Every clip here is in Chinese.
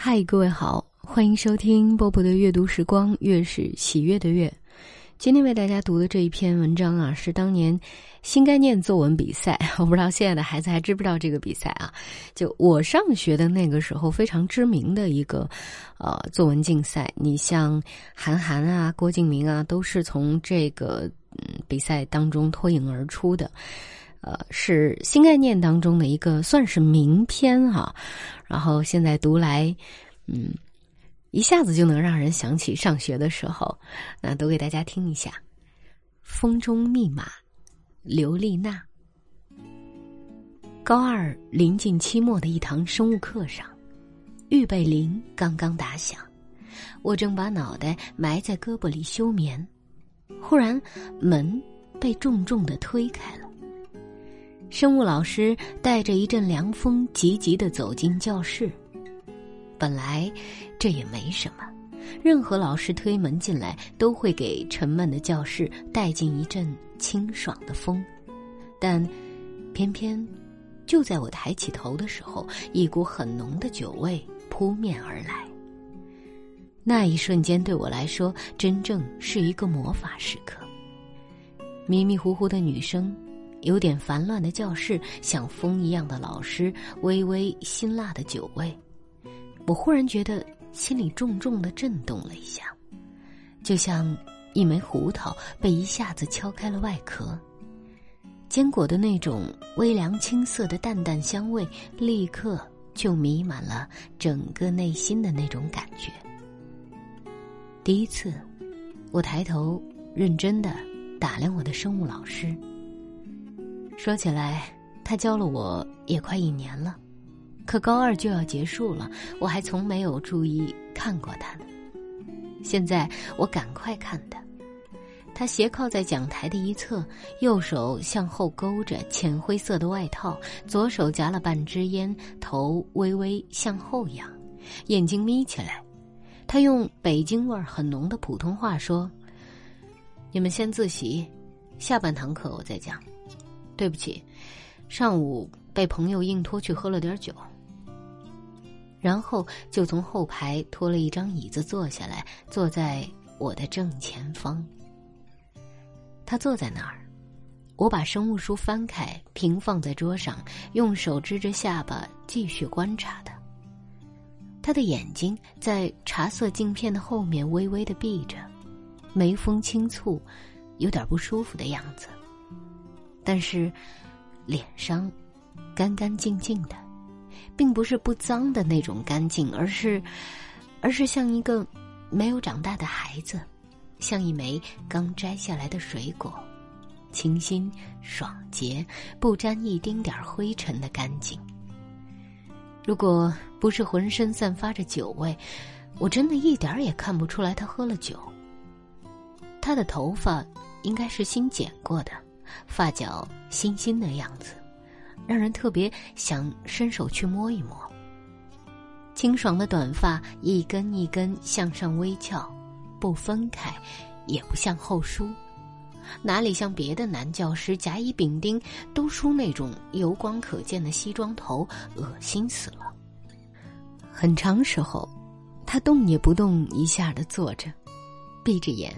嗨，各位好，欢迎收听波波的阅读时光，月是喜悦的月。今天为大家读的这一篇文章啊，是当年新概念作文比赛。我不知道现在的孩子还知不知道这个比赛啊？就我上学的那个时候，非常知名的一个呃作文竞赛。你像韩寒啊、郭敬明啊，都是从这个嗯比赛当中脱颖而出的。呃，是新概念当中的一个算是名篇哈，然后现在读来，嗯，一下子就能让人想起上学的时候。那读给大家听一下，《风中密码》，刘丽娜。高二临近期末的一堂生物课上，预备铃刚刚打响，我正把脑袋埋在胳膊里休眠，忽然门被重重的推开了。生物老师带着一阵凉风，急急的走进教室。本来这也没什么，任何老师推门进来，都会给沉闷的教室带进一阵清爽的风。但偏偏就在我抬起头的时候，一股很浓的酒味扑面而来。那一瞬间对我来说，真正是一个魔法时刻。迷迷糊糊的女生。有点烦乱的教室，像风一样的老师，微微辛辣的酒味，我忽然觉得心里重重的震动了一下，就像一枚胡桃被一下子敲开了外壳，坚果的那种微凉青涩的淡淡香味，立刻就弥漫了整个内心的那种感觉。第一次，我抬头认真的打量我的生物老师。说起来，他教了我也快一年了，可高二就要结束了，我还从没有注意看过他呢。现在我赶快看他，他斜靠在讲台的一侧，右手向后勾着浅灰色的外套，左手夹了半支烟，头微微向后仰，眼睛眯起来。他用北京味儿很浓的普通话说：“你们先自习，下半堂课我再讲。”对不起，上午被朋友硬拖去喝了点酒，然后就从后排拖了一张椅子坐下来，坐在我的正前方。他坐在那儿，我把生物书翻开，平放在桌上，用手支着下巴继续观察他。他的眼睛在茶色镜片的后面微微的闭着，眉峰轻蹙，有点不舒服的样子。但是，脸上干干净净的，并不是不脏的那种干净，而是，而是像一个没有长大的孩子，像一枚刚摘下来的水果，清新爽洁，不沾一丁点儿灰尘的干净。如果不是浑身散发着酒味，我真的一点儿也看不出来他喝了酒。他的头发应该是新剪过的。发角新新的样子，让人特别想伸手去摸一摸。清爽的短发一根一根向上微翘，不分开，也不向后梳，哪里像别的男教师甲乙丙丁都梳那种油光可见的西装头，恶心死了。很长时候，他动也不动一下的坐着，闭着眼，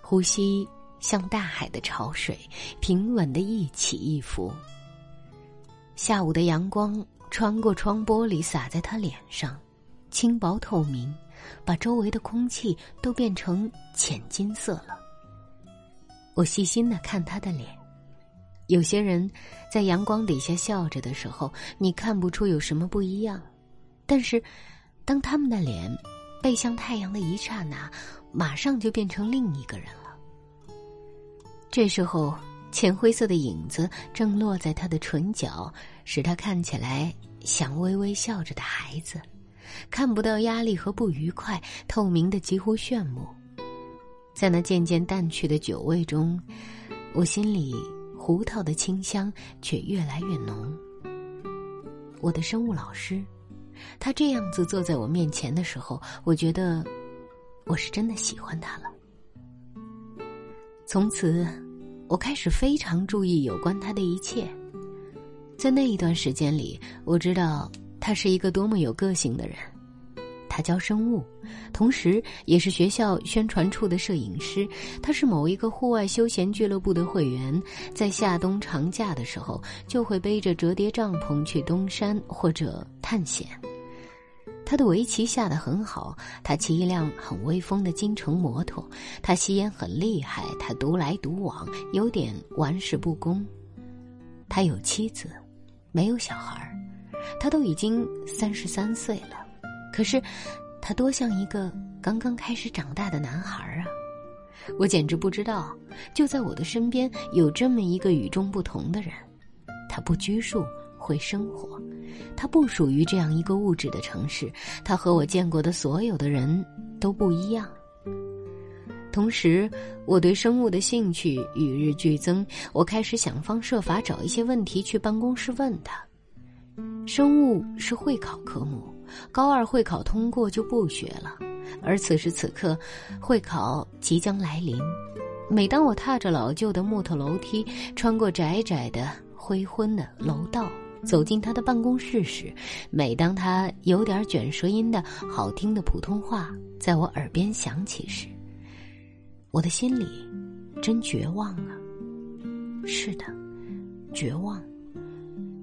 呼吸。像大海的潮水，平稳的一起一伏。下午的阳光穿过窗玻璃洒在他脸上，轻薄透明，把周围的空气都变成浅金色了。我细心的看他的脸，有些人在阳光底下笑着的时候，你看不出有什么不一样，但是，当他们的脸背向太阳的一刹那，马上就变成另一个人了。这时候，浅灰色的影子正落在他的唇角，使他看起来像微微笑着的孩子，看不到压力和不愉快，透明的几乎炫目。在那渐渐淡去的酒味中，我心里胡桃的清香却越来越浓。我的生物老师，他这样子坐在我面前的时候，我觉得我是真的喜欢他了。从此。我开始非常注意有关他的一切，在那一段时间里，我知道他是一个多么有个性的人。他教生物，同时也是学校宣传处的摄影师。他是某一个户外休闲俱乐部的会员，在夏冬长假的时候，就会背着折叠帐篷去登山或者探险。他的围棋下得很好，他骑一辆很威风的京城摩托，他吸烟很厉害，他独来独往，有点玩世不恭。他有妻子，没有小孩他都已经三十三岁了。可是，他多像一个刚刚开始长大的男孩啊！我简直不知道，就在我的身边有这么一个与众不同的人。他不拘束，会生活。他不属于这样一个物质的城市。他和我见过的所有的人都不一样。同时，我对生物的兴趣与日俱增。我开始想方设法找一些问题去办公室问他。生物是会考科目。高二会考通过就不学了，而此时此刻，会考即将来临。每当我踏着老旧的木头楼梯，穿过窄窄的灰昏的楼道，走进他的办公室时，每当他有点卷舌音的好听的普通话在我耳边响起时，我的心里真绝望啊！是的，绝望，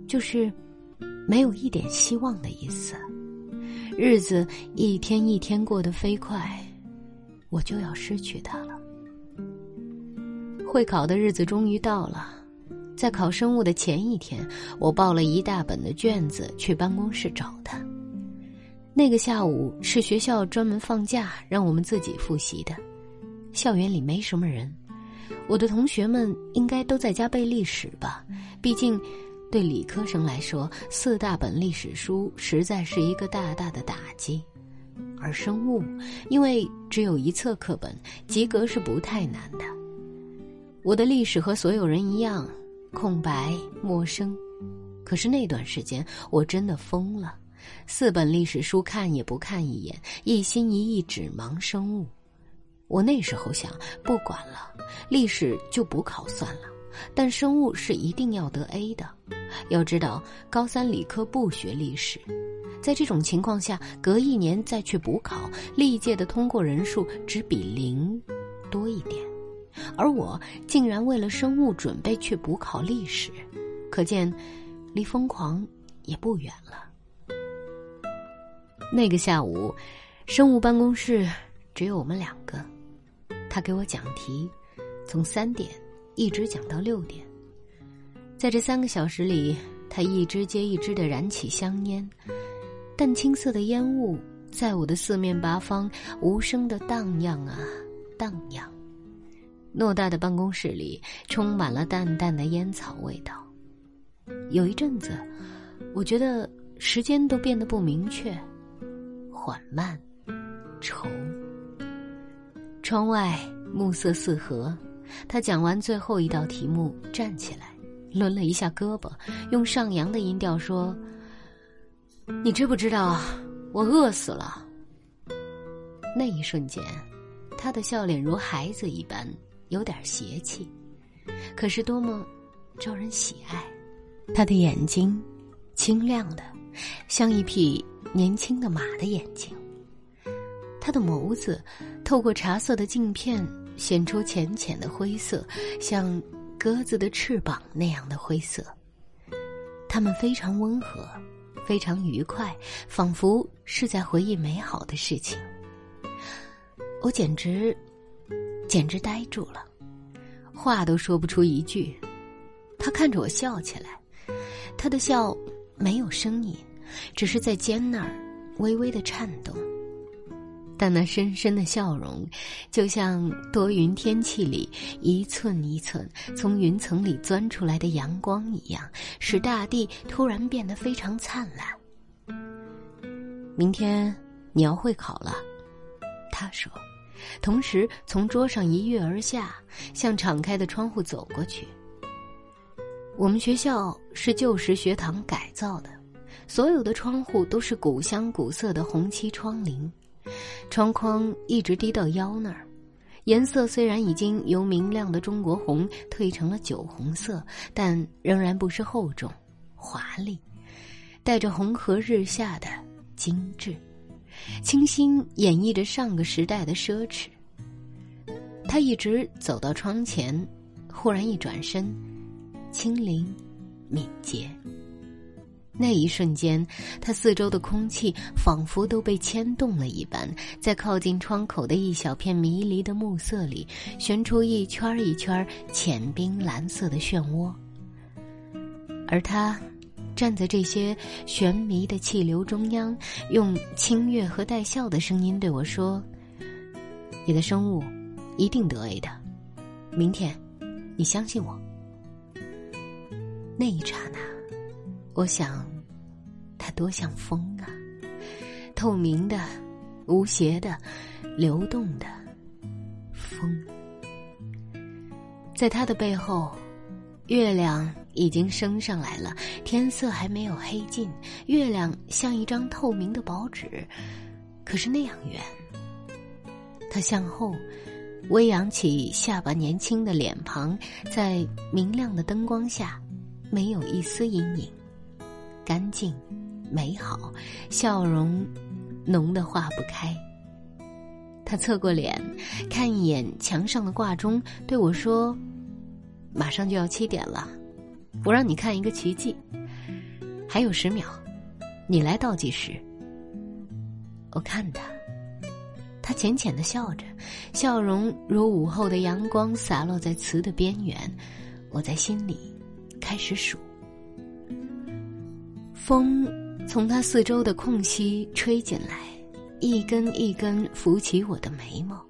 就是没有一点希望的意思。日子一天一天过得飞快，我就要失去他了。会考的日子终于到了，在考生物的前一天，我抱了一大本的卷子去办公室找他。那个下午是学校专门放假让我们自己复习的，校园里没什么人，我的同学们应该都在家背历史吧，毕竟。对理科生来说，四大本历史书实在是一个大大的打击，而生物因为只有一册课本，及格是不太难的。我的历史和所有人一样，空白陌生。可是那段时间我真的疯了，四本历史书看也不看一眼，一心一意只忙生物。我那时候想，不管了，历史就补考算了。但生物是一定要得 A 的，要知道高三理科不学历史，在这种情况下，隔一年再去补考，历届的通过人数只比零多一点，而我竟然为了生物准备去补考历史，可见离疯狂也不远了。那个下午，生物办公室只有我们两个，他给我讲题，从三点。一直讲到六点，在这三个小时里，他一支接一支的燃起香烟，淡青色的烟雾在我的四面八方无声的荡漾啊荡漾。偌大的办公室里充满了淡淡的烟草味道。有一阵子，我觉得时间都变得不明确，缓慢，愁。窗外暮色四合。他讲完最后一道题目，站起来，抡了一下胳膊，用上扬的音调说：“你知不知道，我饿死了？”那一瞬间，他的笑脸如孩子一般，有点邪气，可是多么招人喜爱。他的眼睛，清亮的，像一匹年轻的马的眼睛。他的眸子，透过茶色的镜片。显出浅浅的灰色，像鸽子的翅膀那样的灰色。他们非常温和，非常愉快，仿佛是在回忆美好的事情。我简直，简直呆住了，话都说不出一句。他看着我笑起来，他的笑没有声音，只是在肩那儿微微的颤动。但那深深的笑容，就像多云天气里一寸一寸从云层里钻出来的阳光一样，使大地突然变得非常灿烂。明天你要会考了，他说，同时从桌上一跃而下，向敞开的窗户走过去。我们学校是旧时学堂改造的，所有的窗户都是古香古色的红漆窗棂。窗框一直低到腰那儿，颜色虽然已经由明亮的中国红褪成了酒红色，但仍然不失厚重、华丽，带着红河日下的精致。清新演绎着上个时代的奢侈。他一直走到窗前，忽然一转身，轻灵、敏捷。那一瞬间，他四周的空气仿佛都被牵动了一般，在靠近窗口的一小片迷离的暮色里，旋出一圈一圈浅冰蓝色的漩涡。而他，站在这些悬迷的气流中央，用清越和带笑的声音对我说：“你的生物，一定得 A 的，明天，你相信我。”那一刹那。我想，它多像风啊，透明的、无邪的、流动的风。在它的背后，月亮已经升上来了，天色还没有黑尽。月亮像一张透明的薄纸，可是那样圆。他向后微扬起下巴，年轻的脸庞在明亮的灯光下，没有一丝阴影。干净，美好，笑容浓得化不开。他侧过脸，看一眼墙上的挂钟，对我说：“马上就要七点了，我让你看一个奇迹。还有十秒，你来倒计时。”我看他，他浅浅的笑着，笑容如午后的阳光洒落在词的边缘。我在心里开始数。风从他四周的空隙吹进来，一根一根拂起我的眉毛。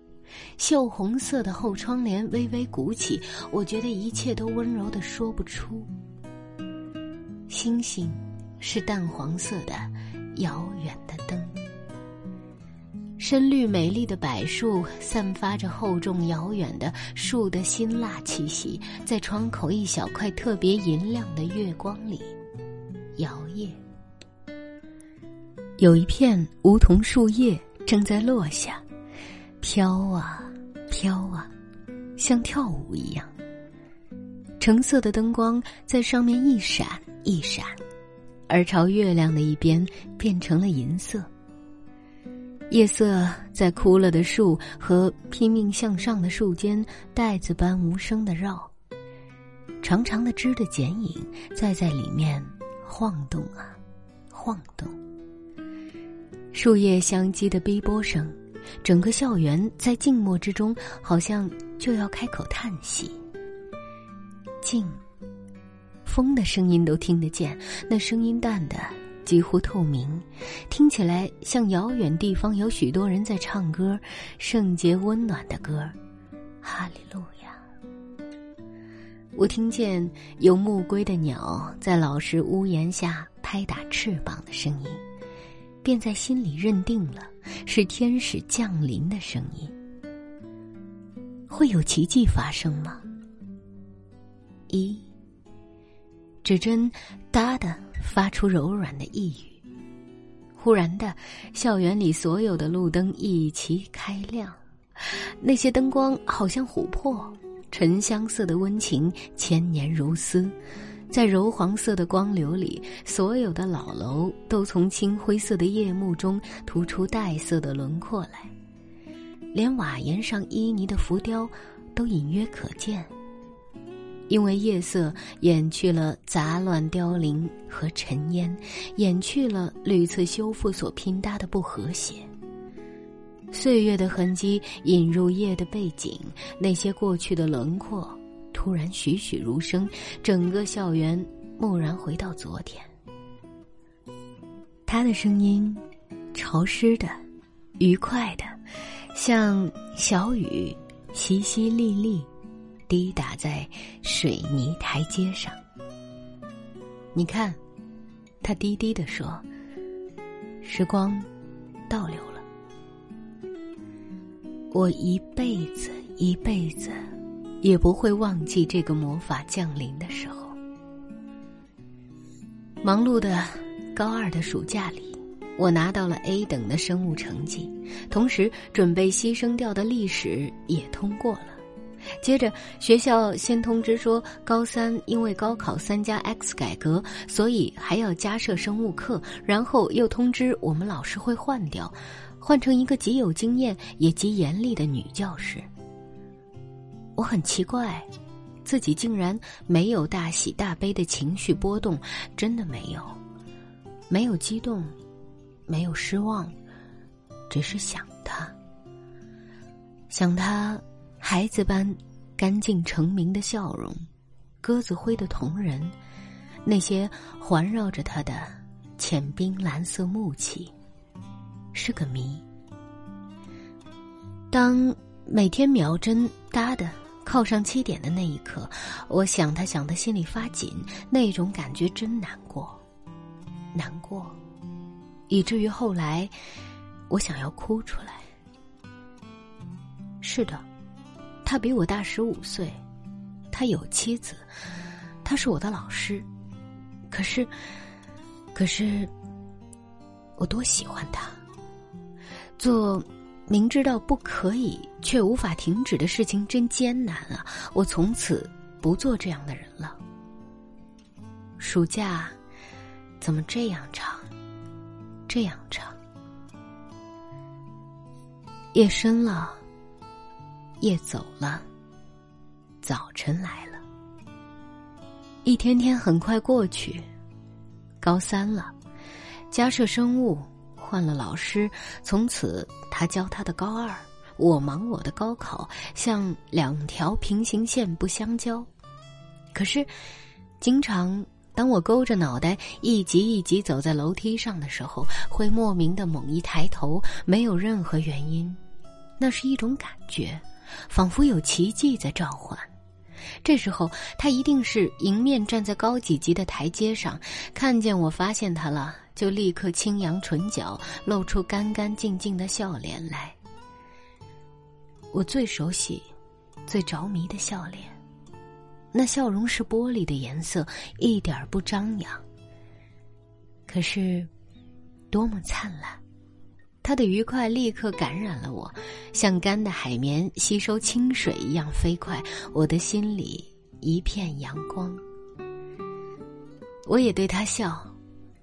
锈红色的厚窗帘微微鼓起，我觉得一切都温柔的说不出。星星是淡黄色的，遥远的灯。深绿美丽的柏树散发着厚重遥远的树的辛辣气息，在窗口一小块特别银亮的月光里。摇曳，有一片梧桐树叶正在落下，飘啊飘啊，像跳舞一样。橙色的灯光在上面一闪一闪，而朝月亮的一边变成了银色。夜色在枯了的树和拼命向上的树间带子般无声的绕，长长的枝的剪影在在里面。晃动啊，晃动。树叶相击的逼波声，整个校园在静默之中，好像就要开口叹息。静，风的声音都听得见，那声音淡的几乎透明，听起来像遥远地方有许多人在唱歌，圣洁温暖的歌，哈利路亚。我听见有暮归的鸟在老师屋檐下拍打翅膀的声音，便在心里认定了是天使降临的声音。会有奇迹发生吗？一指针哒的发出柔软的呓语，忽然的，校园里所有的路灯一齐开亮，那些灯光好像琥珀。沉香色的温情，千年如丝，在柔黄色的光流里，所有的老楼都从青灰色的夜幕中突出黛色的轮廓来，连瓦檐上旖旎的浮雕都隐约可见。因为夜色掩去了杂乱凋零和尘烟，掩去了屡次修复所拼搭的不和谐。岁月的痕迹引入夜的背景，那些过去的轮廓突然栩栩如生，整个校园蓦然回到昨天。他的声音，潮湿的，愉快的，像小雨淅淅沥沥，滴打在水泥台阶上。你看，他低低的说：“时光倒流了。”我一辈子一辈子，也不会忘记这个魔法降临的时候。忙碌的高二的暑假里，我拿到了 A 等的生物成绩，同时准备牺牲掉的历史也通过了。接着，学校先通知说，高三因为高考三加 X 改革，所以还要加设生物课。然后又通知我们老师会换掉，换成一个极有经验也极严厉的女教师。我很奇怪，自己竟然没有大喜大悲的情绪波动，真的没有，没有激动，没有失望，只是想他，想他。孩子般干净澄明的笑容，鸽子灰的瞳仁，那些环绕着他的浅冰蓝色木器，是个谜。当每天秒针哒的靠上七点的那一刻，我想他想的心里发紧，那种感觉真难过，难过，以至于后来我想要哭出来。是的。他比我大十五岁，他有妻子，他是我的老师。可是，可是，我多喜欢他。做明知道不可以却无法停止的事情真艰难啊！我从此不做这样的人了。暑假怎么这样长？这样长？夜深了。夜走了，早晨来了。一天天很快过去，高三了，加设生物，换了老师，从此他教他的高二，我忙我的高考，像两条平行线不相交。可是，经常当我勾着脑袋一级一级走在楼梯上的时候，会莫名的猛一抬头，没有任何原因，那是一种感觉。仿佛有奇迹在召唤，这时候他一定是迎面站在高几级的台阶上，看见我发现他了，就立刻轻扬唇角，露出干干净净的笑脸来。我最熟悉、最着迷的笑脸，那笑容是玻璃的颜色，一点不张扬，可是多么灿烂。他的愉快立刻感染了我，像干的海绵吸收清水一样飞快。我的心里一片阳光。我也对他笑，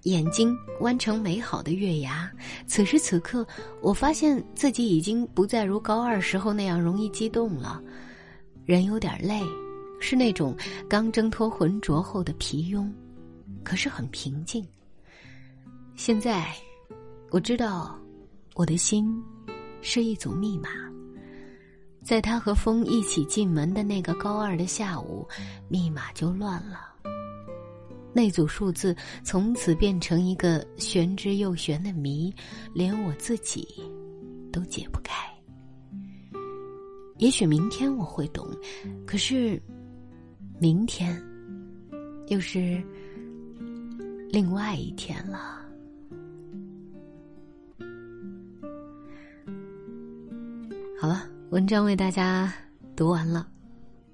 眼睛弯成美好的月牙。此时此刻，我发现自己已经不再如高二时候那样容易激动了，人有点累，是那种刚挣脱浑浊后的疲庸，可是很平静。现在，我知道。我的心是一组密码，在他和风一起进门的那个高二的下午，密码就乱了。那组数字从此变成一个玄之又玄的谜，连我自己都解不开。也许明天我会懂，可是明天又是另外一天了。好了，文章为大家读完了，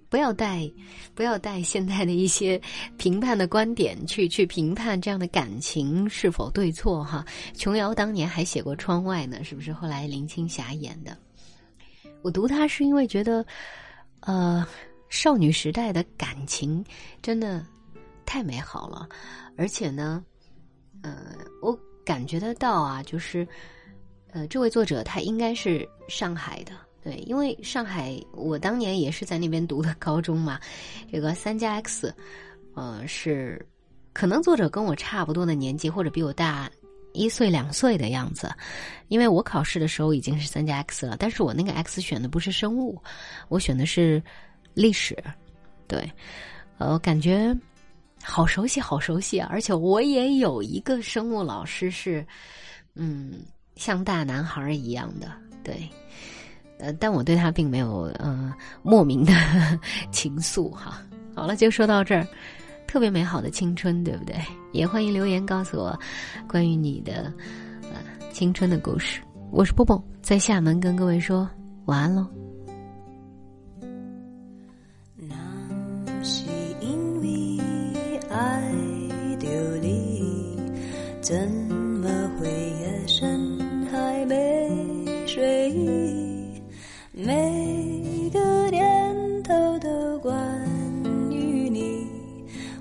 不要带，不要带现在的一些评判的观点去去评判这样的感情是否对错哈。琼瑶当年还写过《窗外》呢，是不是？后来林青霞演的。我读它是因为觉得，呃，少女时代的感情真的太美好了，而且呢，呃，我感觉得到啊，就是。呃，这位作者他应该是上海的，对，因为上海我当年也是在那边读的高中嘛。这个三加 X，呃，是可能作者跟我差不多的年纪，或者比我大一岁两岁的样子。因为我考试的时候已经是三加 X 了，但是我那个 X 选的不是生物，我选的是历史。对，呃，感觉好熟悉，好熟悉啊！而且我也有一个生物老师是，嗯。像大男孩一样的，对，呃，但我对他并没有呃莫名的 情愫哈。好了，就说到这儿，特别美好的青春，对不对？也欢迎留言告诉我关于你的呃青春的故事。我是波波，在厦门跟各位说晚安喽。那是因为爱你，怎每个念头都关于你，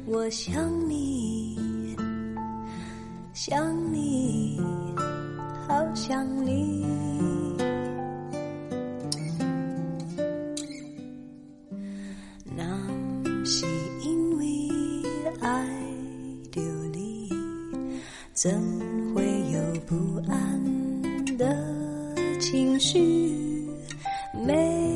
我想你，想你，好想你。那是因为爱着你，怎会有不安的情绪？make.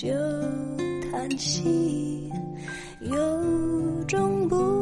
就叹息有种不